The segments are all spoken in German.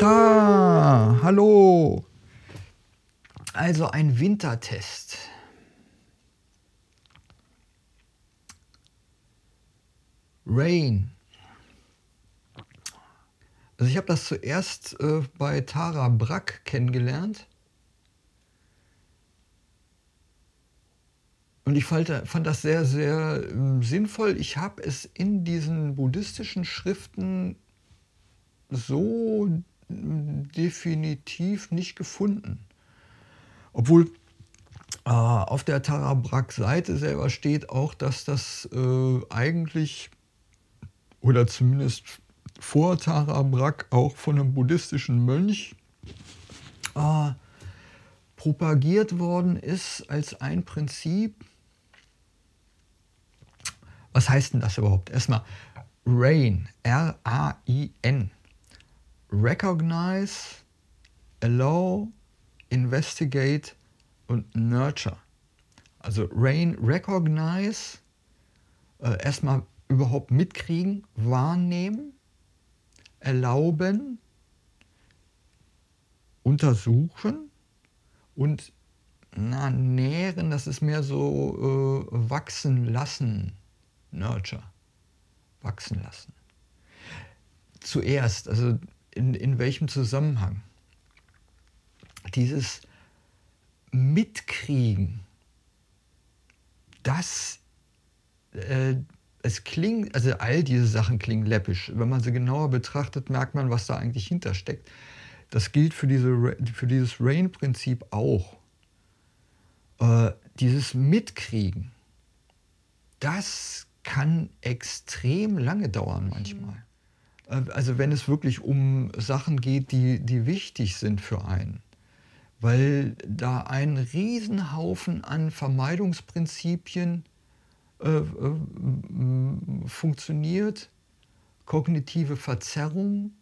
Jata, hallo. Also ein Wintertest. Rain. Also ich habe das zuerst äh, bei Tara Brack kennengelernt. Und ich fand, das sehr, sehr äh, sinnvoll. Ich habe es in diesen buddhistischen Schriften so definitiv nicht gefunden. Obwohl äh, auf der Tarabrak-Seite selber steht auch, dass das äh, eigentlich oder zumindest vor Tarabrak auch von einem buddhistischen Mönch äh, propagiert worden ist als ein Prinzip. Was heißt denn das überhaupt? Erstmal RAIN, R-A-I-N. Recognize, Allow, Investigate und Nurture. Also RAIN, Recognize, äh, erstmal überhaupt mitkriegen, wahrnehmen, erlauben, untersuchen und na, nähren, das ist mehr so äh, wachsen lassen, Nurture, wachsen lassen. Zuerst, also in, in welchem Zusammenhang? Dieses Mitkriegen, das äh, es klingt, also all diese Sachen klingen läppisch. Wenn man sie genauer betrachtet, merkt man, was da eigentlich hintersteckt. Das gilt für, diese, für dieses Rain-Prinzip auch. Äh, dieses Mitkriegen, das kann extrem lange dauern manchmal. Äh, also wenn es wirklich um Sachen geht, die, die wichtig sind für einen. Weil da ein Riesenhaufen an Vermeidungsprinzipien äh, äh, funktioniert, kognitive Verzerrung,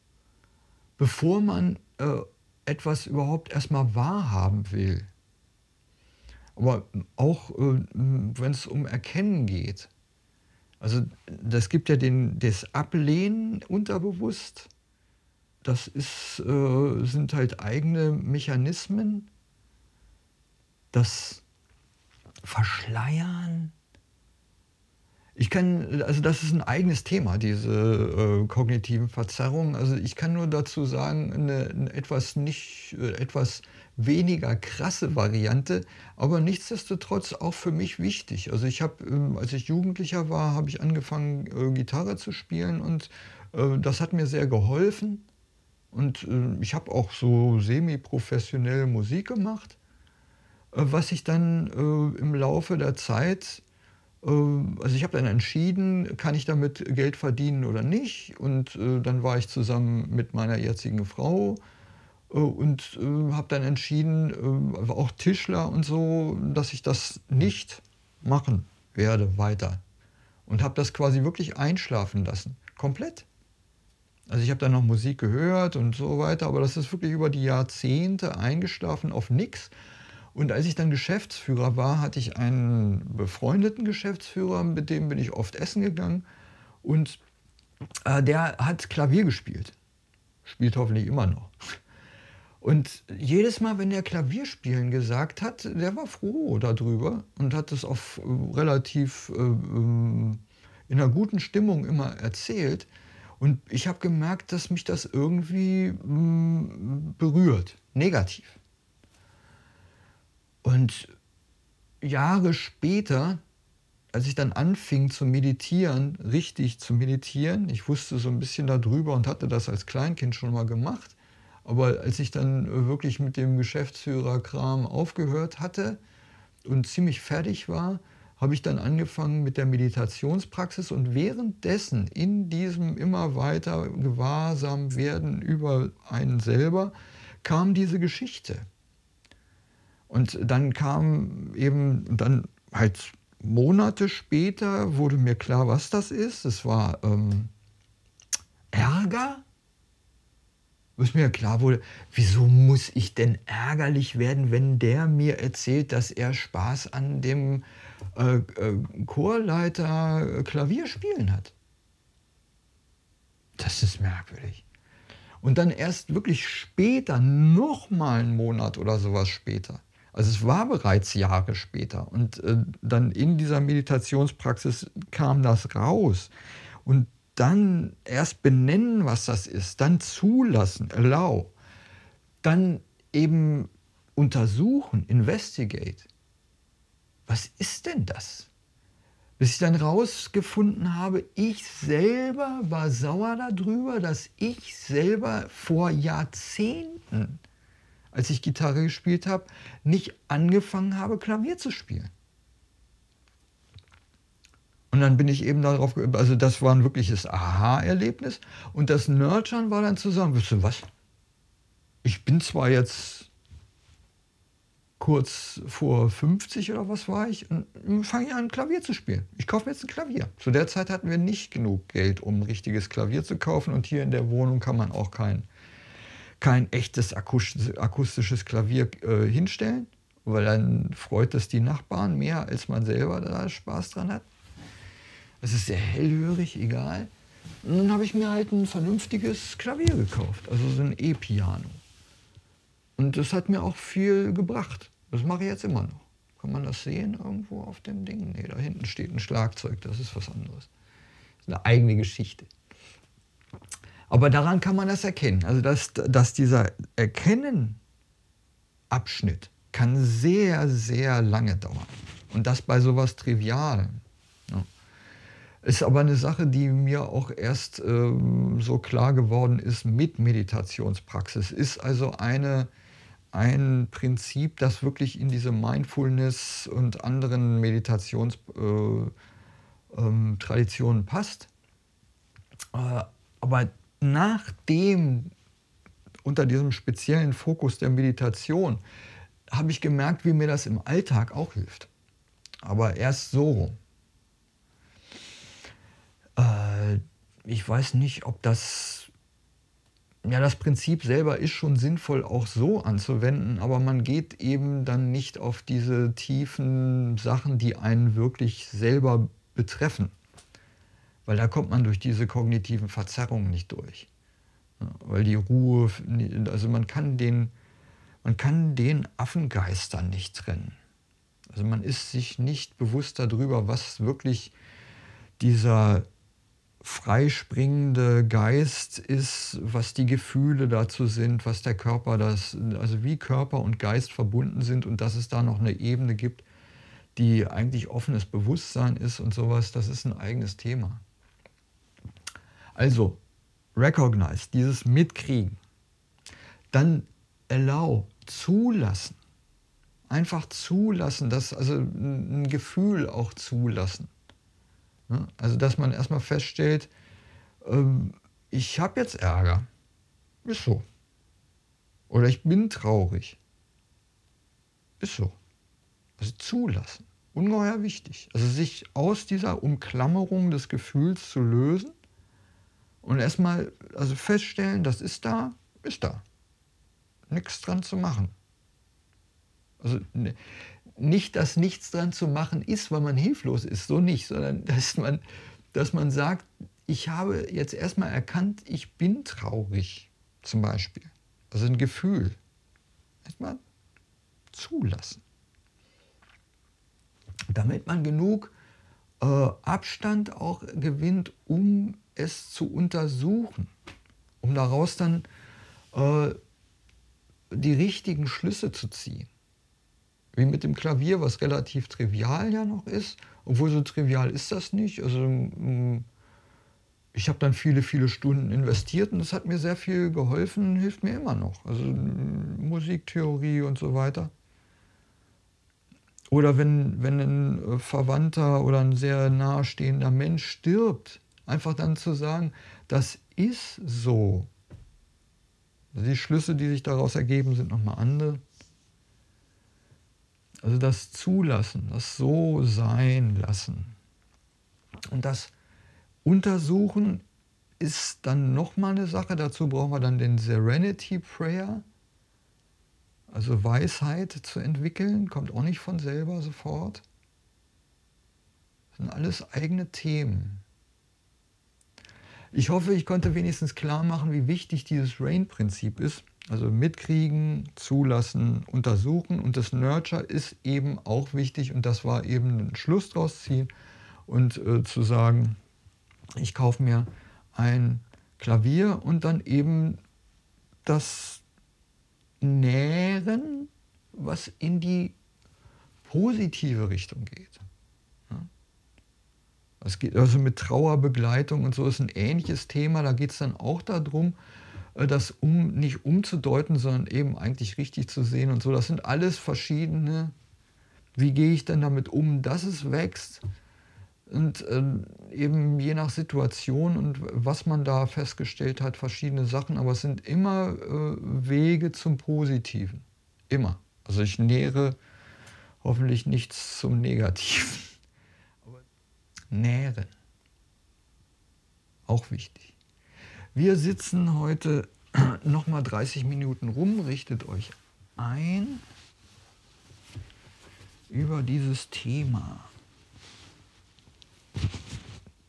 bevor man äh, etwas überhaupt erstmal wahrhaben will. Aber auch äh, wenn es um Erkennen geht. Also das gibt ja den, das Ablehnen unterbewusst. Das ist, äh, sind halt eigene Mechanismen. Das Verschleiern, ich kann, also das ist ein eigenes Thema, diese äh, kognitiven Verzerrungen. Also ich kann nur dazu sagen, eine, eine etwas nicht, äh, etwas weniger krasse Variante, aber nichtsdestotrotz auch für mich wichtig. Also ich habe, ähm, als ich Jugendlicher war, habe ich angefangen, äh, Gitarre zu spielen und äh, das hat mir sehr geholfen. Und äh, ich habe auch so semi-professionell Musik gemacht, was ich dann im Laufe der Zeit also ich habe dann entschieden, kann ich damit Geld verdienen oder nicht. Und dann war ich zusammen mit meiner jetzigen Frau und äh, habe dann entschieden, äh, auch Tischler und so, dass ich das nicht machen werde weiter. Und habe das quasi wirklich einschlafen lassen. Komplett. Also ich habe dann noch Musik gehört und so weiter, aber das ist wirklich über die Jahrzehnte eingeschlafen auf nichts. Und als ich dann Geschäftsführer war, hatte ich einen befreundeten Geschäftsführer, mit dem bin ich oft essen gegangen. Und äh, der hat Klavier gespielt. Spielt hoffentlich immer noch. Und jedes Mal, wenn der Klavierspielen gesagt hat, der war froh darüber und hat es auf äh, relativ äh, ähm, in einer guten Stimmung immer erzählt. Und ich habe gemerkt, dass mich das irgendwie mh, mm, berührt, negativ. Und Jahre später, als ich dann anfing zu meditieren, richtig zu meditieren, ich wusste so ein bisschen darüber und hatte das als Kleinkind schon mal gemacht, aber als ich dann wirklich mit dem Geschäftsführerkram aufgehört hatte und ziemlich fertig war, habe ich dann angefangen mit der Meditationspraxis und währenddessen in diesem immer weiter Gewahrsam werden über einen selber kam diese Geschichte. Und dann kam eben, dann halt Monate später wurde mir klar, was das ist. Es war ähm, Ärger. Bis mir klar wurde, wieso muss ich denn ärgerlich werden, wenn der mir erzählt, dass er Spaß an dem äh, äh, Chorleiter Klavier spielen hat? Das ist merkwürdig. Und dann erst wirklich später, nochmal einen Monat oder sowas später. Also es war bereits Jahre später. Und äh, dann in dieser Meditationspraxis kam das raus. Und dann erst benennen, was das ist, dann zulassen, allow, dann eben untersuchen, investigate. Was ist denn das? Bis ich dann rausgefunden habe, ich selber war sauer darüber, dass ich selber vor Jahrzehnten, als ich Gitarre gespielt habe, nicht angefangen habe, Klavier zu spielen. Und dann bin ich eben darauf, also das war ein wirkliches Aha-Erlebnis. Und das Nurturen war dann zu sagen, wisst ihr was? Ich bin zwar jetzt kurz vor 50 oder was war ich und fange an, Klavier zu spielen. Ich kaufe mir jetzt ein Klavier. Zu der Zeit hatten wir nicht genug Geld, um ein richtiges Klavier zu kaufen und hier in der Wohnung kann man auch kein, kein echtes akustisches Klavier äh, hinstellen, weil dann freut es die Nachbarn mehr, als man selber da Spaß dran hat. Es ist sehr hellhörig, egal. Und dann habe ich mir halt ein vernünftiges Klavier gekauft, also so ein E-Piano. Und das hat mir auch viel gebracht. Das mache ich jetzt immer noch. Kann man das sehen irgendwo auf dem Ding? Nee, da hinten steht ein Schlagzeug, das ist was anderes. Das ist eine eigene Geschichte. Aber daran kann man das erkennen. Also, dass, dass dieser Erkennen-Abschnitt kann sehr, sehr lange dauern. Und das bei sowas Trivialem. Ist aber eine Sache, die mir auch erst ähm, so klar geworden ist mit Meditationspraxis. Ist also eine ein Prinzip, das wirklich in diese Mindfulness und anderen Meditationstraditionen äh, ähm, passt. Äh, aber nachdem, unter diesem speziellen Fokus der Meditation, habe ich gemerkt, wie mir das im Alltag auch hilft. Aber erst so rum. Äh, ich weiß nicht, ob das ja, das Prinzip selber ist schon sinnvoll auch so anzuwenden, aber man geht eben dann nicht auf diese tiefen Sachen, die einen wirklich selber betreffen. Weil da kommt man durch diese kognitiven Verzerrungen nicht durch. weil die Ruhe, also man kann den, man kann den Affengeistern nicht trennen. Also man ist sich nicht bewusst darüber, was wirklich dieser freispringende Geist ist, was die Gefühle dazu sind, was der Körper das, also wie Körper und Geist verbunden sind und dass es da noch eine Ebene gibt, die eigentlich offenes Bewusstsein ist und sowas, das ist ein eigenes Thema. Also, recognize, dieses Mitkriegen. Dann allow, zulassen. Einfach zulassen, das, also ein Gefühl auch zulassen. Ne? Also, dass man erstmal feststellt, ähm, ich habe jetzt Ärger. Ist so. Oder ich bin traurig. Ist so. Also zulassen. Ungeheuer wichtig. Also sich aus dieser Umklammerung des Gefühls zu lösen und erstmal also feststellen, das ist da, ist da. Nichts dran zu machen. Also ne, nicht, dass nichts dran zu machen ist, weil man hilflos ist, so nicht, sondern dass man, dass man sagt, ich habe jetzt erstmal erkannt, ich bin traurig, zum Beispiel. Also ein Gefühl. Erstmal zulassen. Damit man genug äh, Abstand auch gewinnt, um es zu untersuchen, um daraus dann äh, die richtigen Schlüsse zu ziehen wie mit dem Klavier, was relativ trivial ja noch ist. Obwohl so trivial ist das nicht. Also mm, ich habe dann viele, viele Stunden investiert und das hat mir sehr viel geholfen, hilft mir immer noch. Also mm, Musiktheorie und so weiter. Oder wenn, wenn ein äh, Verwandter oder ein sehr nahestehender Mensch stirbt, einfach dann zu sagen, das ist so. Die Schlüsse, die sich daraus ergeben, sind nochmal andere. Also das Zulassen, das So sein lassen. Und das Untersuchen ist dann nochmal eine Sache. Dazu brauchen wir dann den Serenity Prayer. Also Weisheit zu entwickeln, kommt auch nicht von selber sofort. Das sind alles eigene Themen. Ich hoffe, ich konnte wenigstens klar machen, wie wichtig dieses RAIN-Prinzip ist. Also mitkriegen, zulassen, untersuchen. Und das Nurture ist eben auch wichtig. Und das war eben ein Schluss draus ziehen und äh, zu sagen, ich kaufe mir ein Klavier und dann eben das Nähren, was in die positive Richtung geht. Es geht also mit Trauerbegleitung und so ist ein ähnliches Thema. Da geht es dann auch darum, das um, nicht umzudeuten, sondern eben eigentlich richtig zu sehen und so. Das sind alles verschiedene, wie gehe ich denn damit um, dass es wächst? Und äh, eben je nach Situation und was man da festgestellt hat, verschiedene Sachen, aber es sind immer äh, Wege zum Positiven. Immer. Also ich nähere hoffentlich nichts zum Negativen. Nähren. Auch wichtig. Wir sitzen heute nochmal 30 Minuten rum, richtet euch ein über dieses Thema.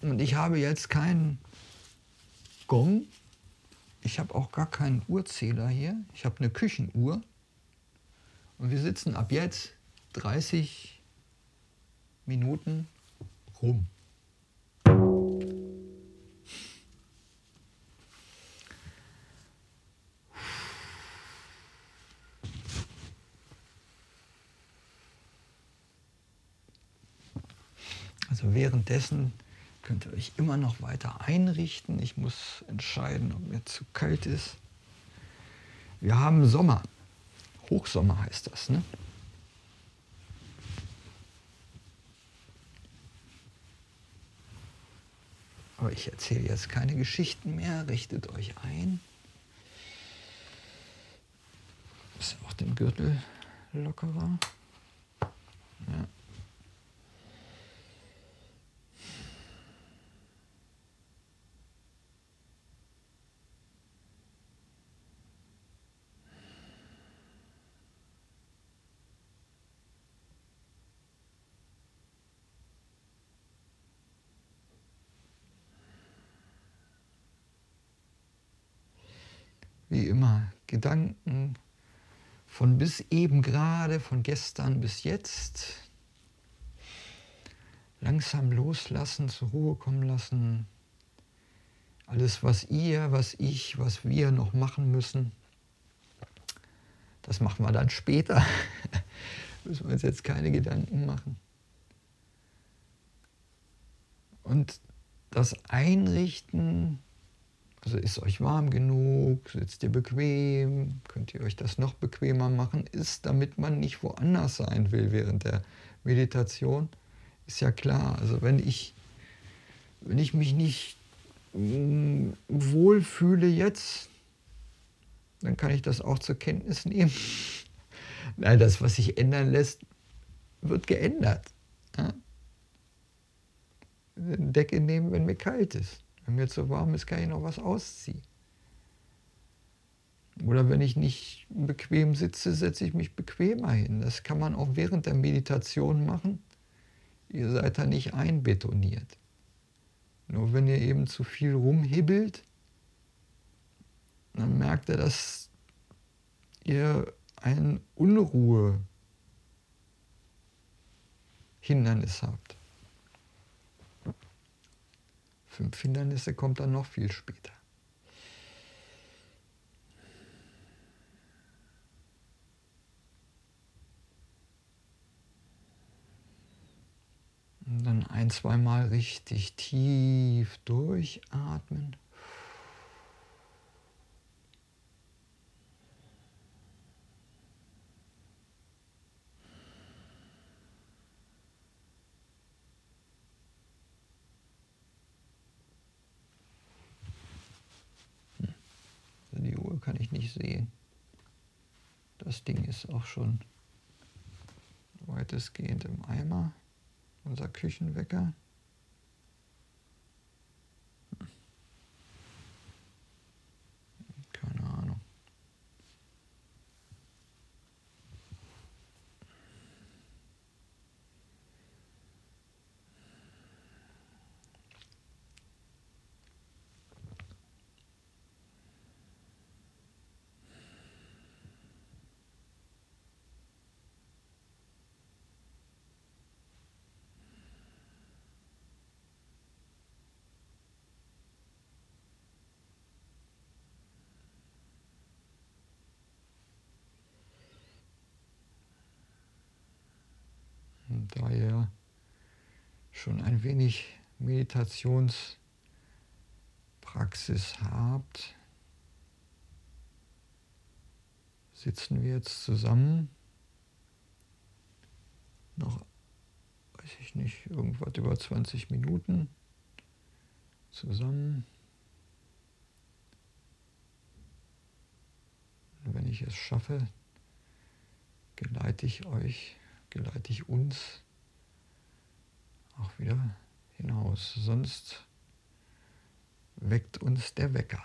Und ich habe jetzt keinen Gong. Ich habe auch gar keinen Uhrzähler hier. Ich habe eine Küchenuhr. Und wir sitzen ab jetzt 30 Minuten rum. Also währenddessen könnt ihr euch immer noch weiter einrichten. Ich muss entscheiden, ob mir zu kalt ist. Wir haben Sommer. Hochsommer heißt das, ne? Aber ich erzähle jetzt keine Geschichten mehr. Richtet euch ein. Ist auch den Gürtel lockerer. Ja. wie immer, Gedanken von bis eben gerade, von gestern bis jetzt, langsam loslassen, zur Ruhe kommen lassen. Alles, was ihr, was ich, was wir noch machen müssen, das machen wir dann später. müssen wir uns jetzt keine Gedanken machen. Und das Einrichten also ist euch warm genug, sitzt ihr bequem, könnt ihr euch das noch bequemer machen, ist, damit man nicht woanders sein will während der Meditation, ist ja klar. Also wenn ich, wenn ich mich nicht mm, wohlfühle jetzt, dann kann ich das auch zur Kenntnis nehmen. Nein, das, was sich ändern lässt, wird geändert. Ja? Decke nehmen, wenn mir kalt ist. Wenn mir zu warm ist, kann ich noch was ausziehen. Oder wenn ich nicht bequem sitze, setze ich mich bequemer hin. Das kann man auch während der Meditation machen. Ihr seid da nicht einbetoniert. Nur wenn ihr eben zu viel rumhibbelt, dann merkt ihr, dass ihr ein Unruhe-Hindernis habt. Fünf Hindernisse kommt dann noch viel später. Und dann ein, zweimal richtig tief durchatmen. kann ich nicht sehen. Das Ding ist auch schon weitestgehend im Eimer. Unser Küchenwecker. Keine Ahnung. da ihr schon ein wenig Meditationspraxis habt, sitzen wir jetzt zusammen. Noch, weiß ich nicht, irgendwas über 20 Minuten zusammen. Wenn ich es schaffe, geleite ich euch, geleite ich uns auch wieder hinaus. Sonst weckt uns der Wecker.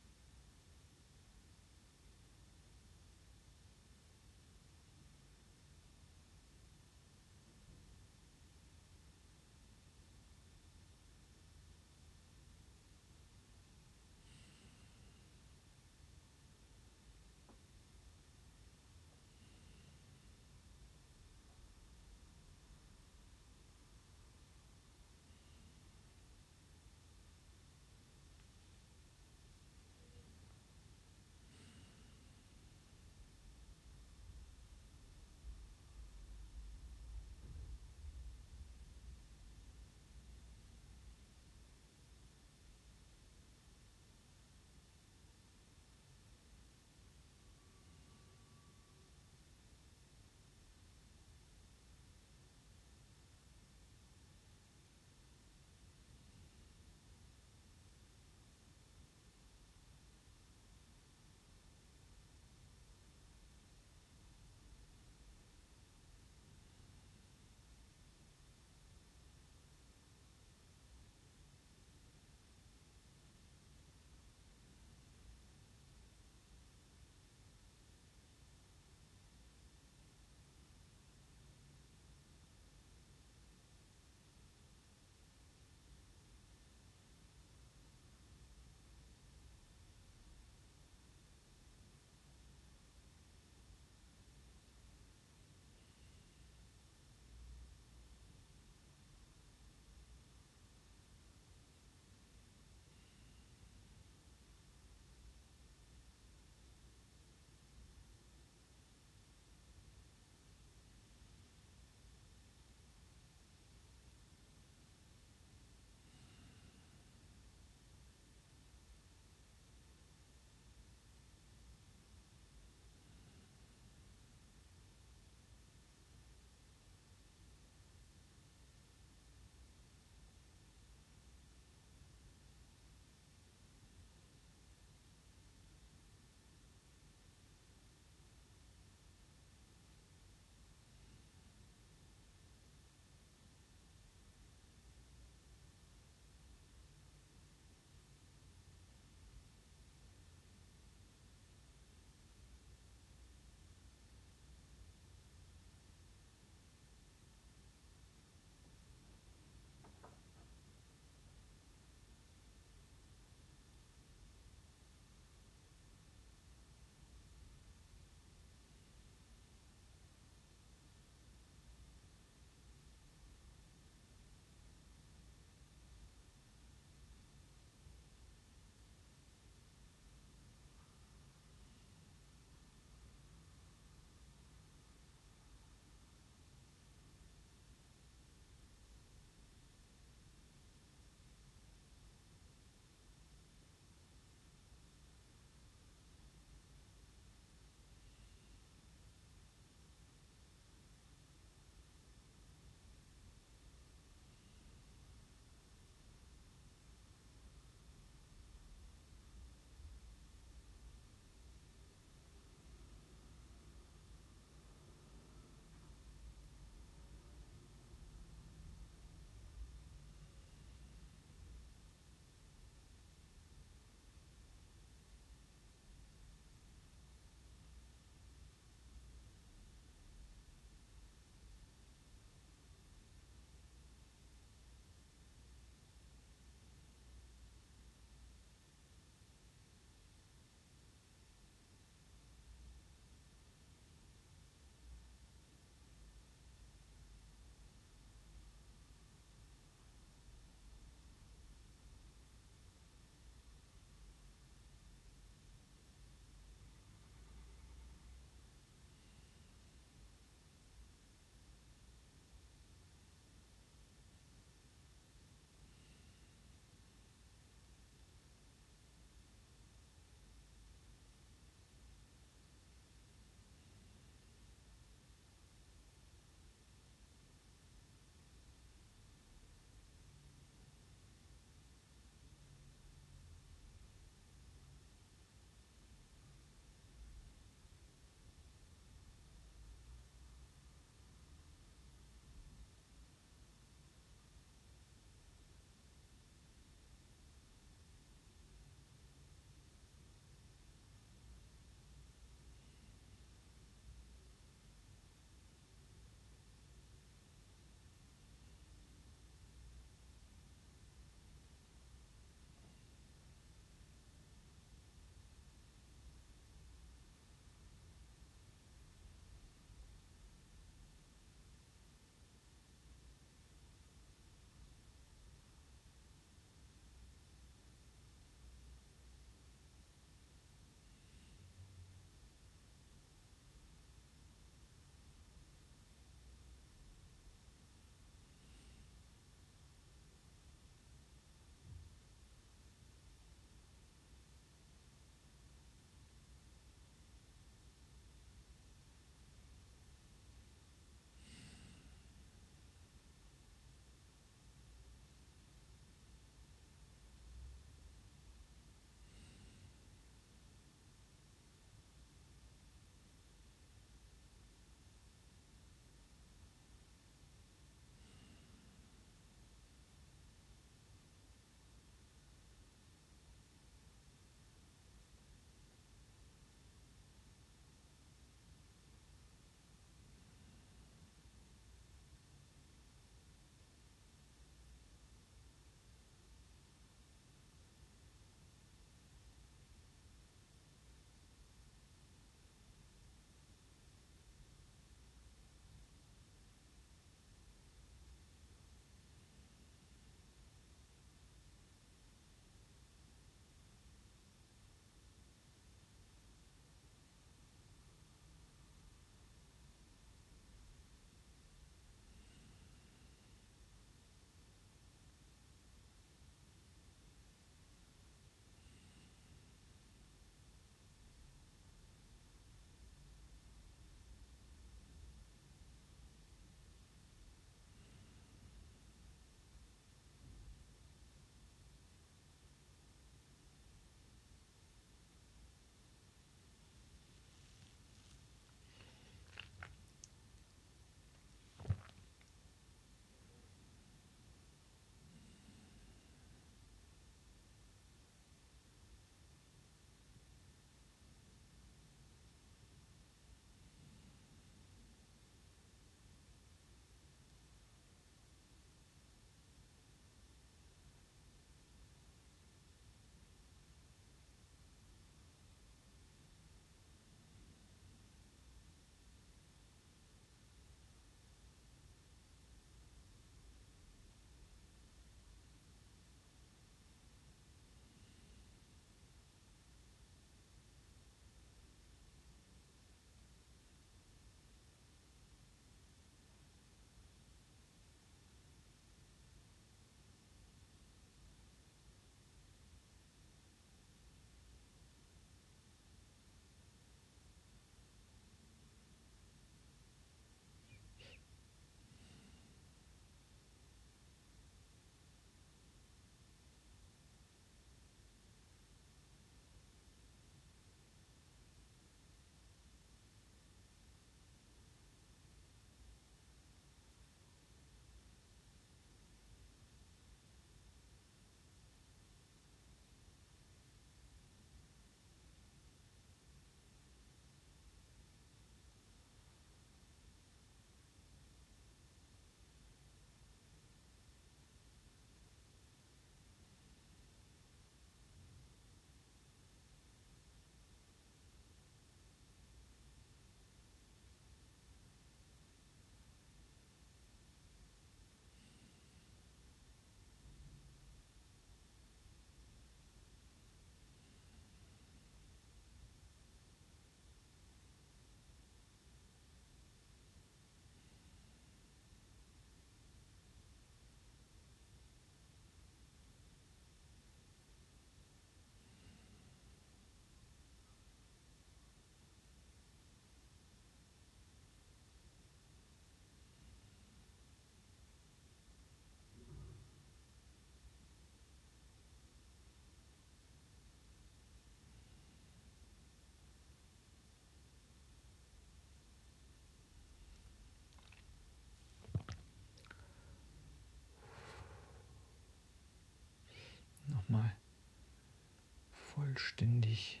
Vollständig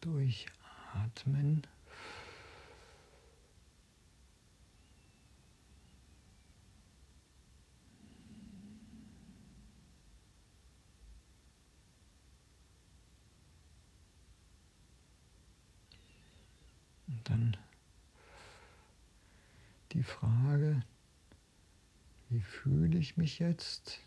durchatmen. Und dann die Frage, wie fühle ich mich jetzt?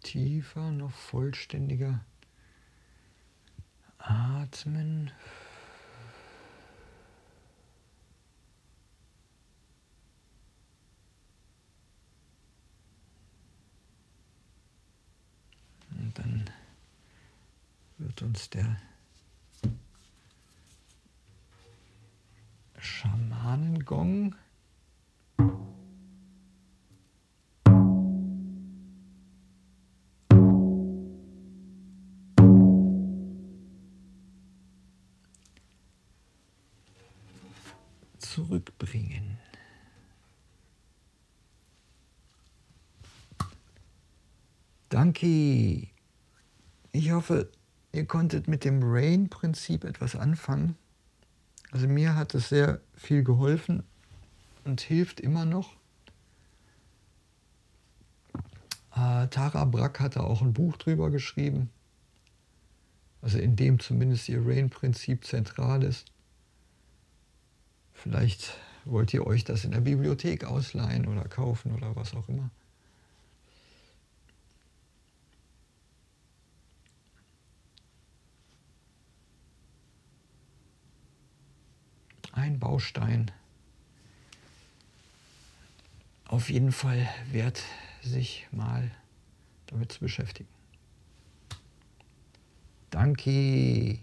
Tiefer, noch vollständiger atmen. Und dann wird uns der Schamanengong Danke. Ich hoffe, ihr konntet mit dem Rain-Prinzip etwas anfangen. Also mir hat es sehr viel geholfen und hilft immer noch. Äh, Tara Brack hatte auch ein Buch drüber geschrieben, also in dem zumindest ihr Rain-Prinzip zentral ist. Vielleicht wollt ihr euch das in der Bibliothek ausleihen oder kaufen oder was auch immer. Ein Baustein. Auf jeden Fall wert, sich mal damit zu beschäftigen. Danke.